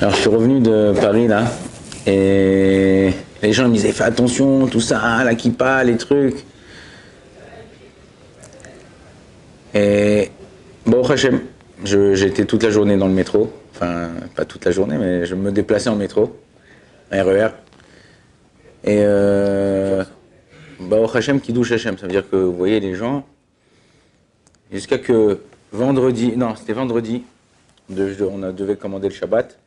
Alors je suis revenu de Paris là, et les gens me disaient fais attention, tout ça, la kippa, les trucs. Et bon, Hachem, j'étais toute la journée dans le métro, enfin pas toute la journée, mais je me déplaçais en métro, RER. Et euh, Baruch Hashem qui douche Hashem, ça veut dire que vous voyez les gens, jusqu'à que vendredi, non c'était vendredi, on devait commander le Shabbat,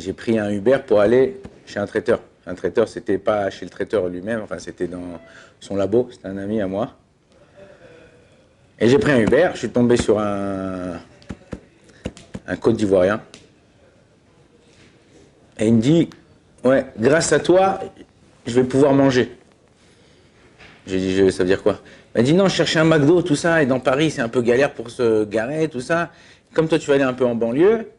j'ai pris un Uber pour aller chez un traiteur. Un traiteur, c'était pas chez le traiteur lui-même, enfin c'était dans son labo, c'était un ami à moi. Et j'ai pris un Uber, je suis tombé sur un, un Côte d'Ivoirien. Et il me dit, ouais, grâce à toi, je vais pouvoir manger. J'ai dit, ça veut dire quoi? Il m'a dit, non, je cherchais un McDo, tout ça, et dans Paris, c'est un peu galère pour se garer, tout ça. Comme toi, tu vas aller un peu en banlieue,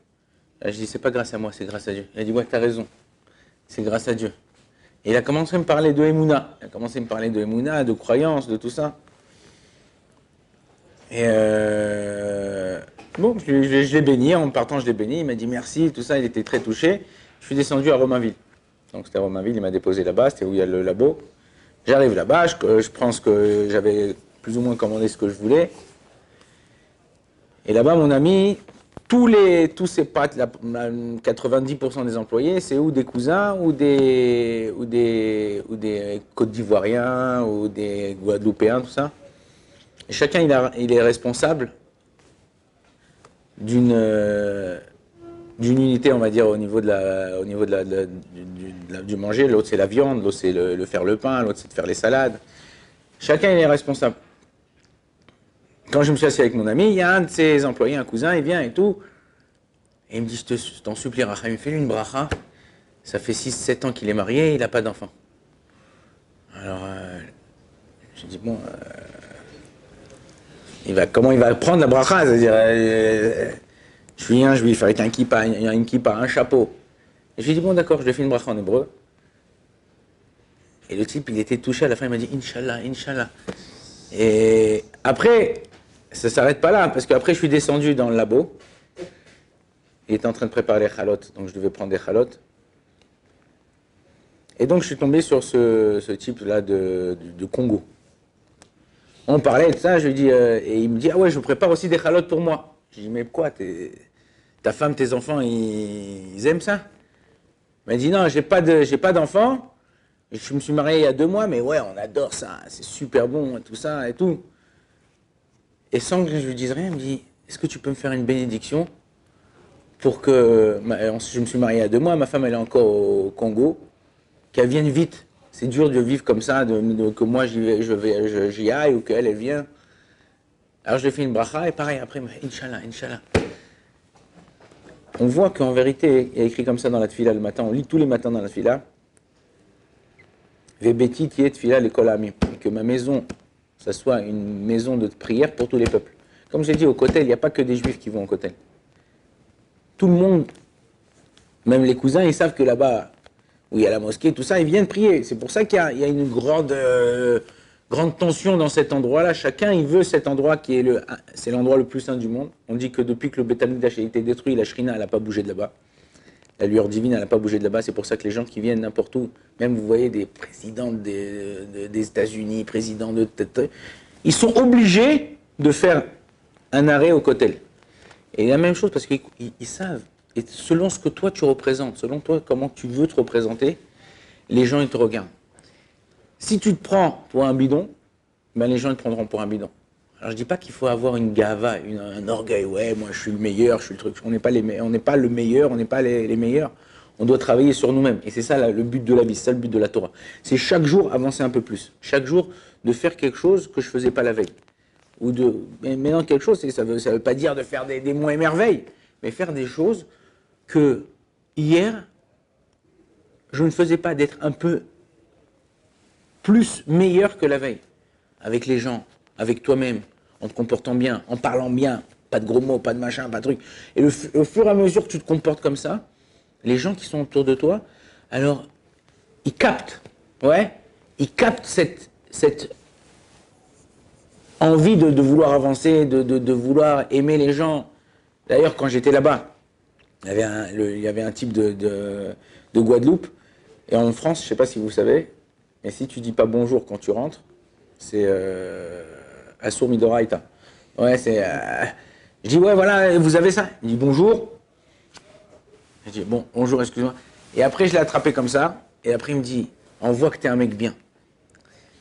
je dis, c'est pas grâce à moi, c'est grâce à Dieu. Il a dit, ouais, t'as raison, c'est grâce à Dieu. Et il a commencé à me parler de Emouna. Il a commencé à me parler de Emouna, de croyance, de tout ça. Et euh, bon, je, l'ai béni, en partant, je l'ai béni. Il m'a dit merci, tout ça, il était très touché. Je suis descendu à Romainville. Donc c'était à Romainville, il m'a déposé là-bas, c'était où il y a le labo. J'arrive là-bas, je, je pense que j'avais plus ou moins commandé ce que je voulais. Et là-bas, mon ami, tous les tous ces pattes, 90% des employés, c'est ou des cousins ou des ou des ou des Côte d'Ivoiriens ou des Guadeloupéens, tout ça. Chacun il, a, est responsable d'une unité, on va dire, au niveau du, manger. L'autre c'est la viande, l'autre c'est le, faire le pain, l'autre c'est de faire les salades. Chacun il est responsable. Quand je me suis assis avec mon ami, il y a un de ses employés, un cousin, il vient et tout. Et il me dit, je t'en supplie, Rachel, fais-lui une bracha. Ça fait 6-7 ans qu'il est marié, il n'a pas d'enfant. Alors, euh, j'ai dit, bon, euh, il va, comment il va prendre la bracha? C'est-à-dire, euh, je suis un juif avec un kippa, un chapeau. Je lui ai dit, bon, d'accord, je lui ai fait une bracha en hébreu. Et le type, il était touché à la fin, il m'a dit, Inch'Allah, Inch'Allah. Et après, ça s'arrête pas là, parce qu'après, je suis descendu dans le labo. Il était en train de préparer les chalotes, donc je devais prendre des chalotes. Et donc, je suis tombé sur ce, type-là de, Congo. On parlait de ça, je lui dis, euh, et il me dit, ah ouais, je prépare aussi des chalotes pour moi. Je dis, mais quoi, ta femme, tes enfants, ils, aiment ça? Il m'a dit, non, j'ai pas d'enfants. Je me suis marié il y a deux mois, mais ouais, on adore ça, c'est super bon, tout ça et tout. Et sans que je lui dise rien, il me dit Est-ce que tu peux me faire une bénédiction pour que. Je me suis marié à deux mois, ma femme elle est encore au Congo, qu'elle vienne vite. C'est dur de vivre comme ça, que moi j'y aille ou qu'elle elle vient. Alors je lui ai fait une bracha et pareil, après, Inch'Allah, Inch'Allah. On voit qu'en vérité, il y a écrit comme ça dans la tefila le matin, on lit tous les matins dans la tefila. Vebeti tiet tefila l'école Que ma maison ça soit une maison de prière pour tous les peuples. Comme j'ai dit, au Kotel, il n'y a pas que des juifs qui vont au Kotel. Tout le monde, même les cousins, ils savent que là-bas, où il y a la mosquée, tout ça, ils viennent prier. C'est pour ça qu'il y, a une grande, euh, grande tension dans cet endroit-là. Chacun, il veut cet endroit qui est le, c'est l'endroit le plus saint du monde. On dit que depuis que le Beth a été détruit, la Shrina, n'a pas bougé de là-bas. La lueur divine, elle n'a pas bougé de là-bas. C'est pour ça que les gens qui viennent n'importe où, même vous voyez des présidents des, États-Unis, présidents de. Ils sont obligés de faire un arrêt au cotel. Et la même chose parce qu'ils savent. Et selon ce que toi tu représentes, selon toi comment tu veux te représenter, les gens ils te regardent. Si tu te prends pour un bidon, ben les gens te prendront pour un bidon. Alors je dis pas qu'il faut avoir une gava, un orgueil, ouais, moi je suis le meilleur, je suis le truc. On n'est pas, le meilleur, on n'est pas les, meilleurs. On doit travailler sur nous-mêmes. Et c'est ça le but de la vie, c'est ça le but de la Torah. C'est chaque jour avancer un peu plus. Chaque jour de faire quelque chose que je faisais pas la veille. Ou de, mais maintenant quelque chose, ça ça veut pas dire de faire des, des mots émerveilles, mais faire des choses que hier, je ne faisais pas d'être un peu plus meilleur que la veille. Avec les gens, avec toi-même, en te comportant bien, en parlant bien, pas de gros mots, pas de machin, pas de truc. Et au fur et à mesure que tu te comportes comme ça, les gens qui sont autour de toi, alors, ils captent, ouais, ils captent cette, cette envie de, vouloir avancer, de, de, vouloir aimer les gens. D'ailleurs, quand j'étais là-bas, Il y avait un, type de, de, de Guadeloupe. Et en France, je sais pas si vous savez, mais si tu dis pas bonjour quand tu rentres, c'est euh, Assour Midoraita. Ouais, c'est. euh, je dis, ouais, voilà, vous avez ça Il dit bonjour. Je dis, bon, bonjour, excuse-moi. Et après, je l'ai attrapé comme ça. Et après, il me dit, on voit que tu es un mec bien.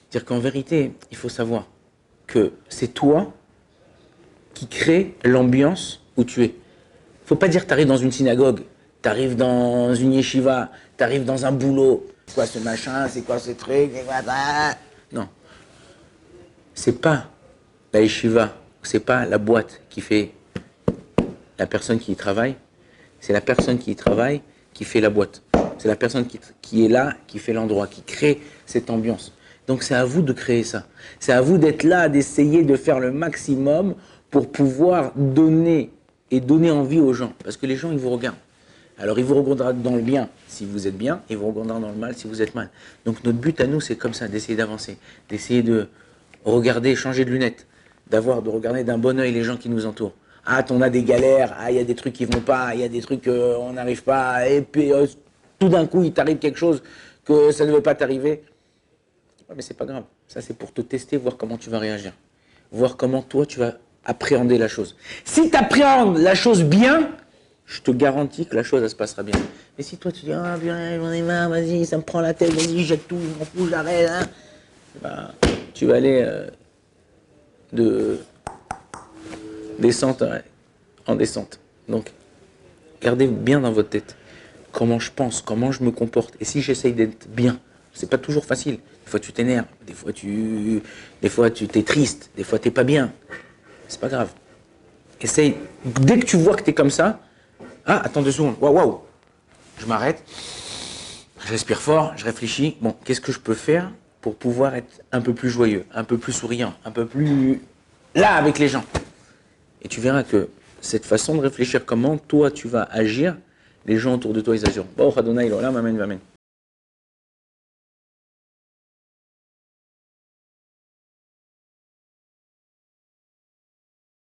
C'est-à-dire qu'en vérité, il faut savoir que c'est toi qui crée l'ambiance où tu es. Faut pas dire que tu arrives dans une synagogue, tu arrives dans une yeshiva, tu arrives dans un boulot. C'est quoi ce machin, c'est quoi ce truc, quoi ça? Non. C'est pas la yeshiva, c'est pas la boîte qui fait la personne qui y travaille, c'est la personne qui y travaille qui fait la boîte. C'est la personne qui, est là, qui fait l'endroit, qui crée cette ambiance. Donc c'est à vous de créer ça. C'est à vous d'être là, d'essayer de faire le maximum pour pouvoir donner et donner envie aux gens. Parce que les gens, ils vous regardent. Alors ils vous regarderont dans le bien si vous êtes bien, ils vous regarderont dans le mal si vous êtes mal. Donc notre but à nous, c'est comme ça, d'essayer d'avancer, d'essayer de regarder, changer de lunettes, d'avoir, de regarder d'un bon oeil les gens qui nous entourent. Ah, on a des galères, ah, il y a des trucs qui vont pas, il y a des trucs qu'on n'arrive pas, et puis euh, tout d'un coup, il t'arrive quelque chose que ça ne devait pas t'arriver. Ouais, mais c'est pas grave. Ça, c'est pour te tester, voir comment tu vas réagir. Voir comment toi, tu vas appréhender la chose. Si tu appréhendes la chose bien, je te garantis que la chose, elle se passera bien. Mais si toi, tu dis, ah, bien, j'en ai marre, vas-y, ça me prend la tête, vas-y, jette tout, je m'en fous, j'arrête, hein. Bah, tu vas aller euh, de descente ouais, en descente. Donc, gardez bien dans votre tête comment je pense, comment je me comporte. Et si j'essaye d'être bien, c'est pas toujours facile. Des fois tu t'énerves, des fois tu, des fois tu t'es triste, des fois t'es pas bien. C'est pas grave. Essaye. Dès que tu vois que t'es comme ça, ah attends deux secondes, waouh waouh, je m'arrête, je respire fort, je réfléchis. Bon, qu'est-ce que je peux faire pour pouvoir être un peu plus joyeux, un peu plus souriant, un peu plus là avec les gens. Et tu verras que cette façon de réfléchir, comment toi tu vas agir, les gens autour de toi ils agiront. Bon, Adonai, là, m'amène, m'amène.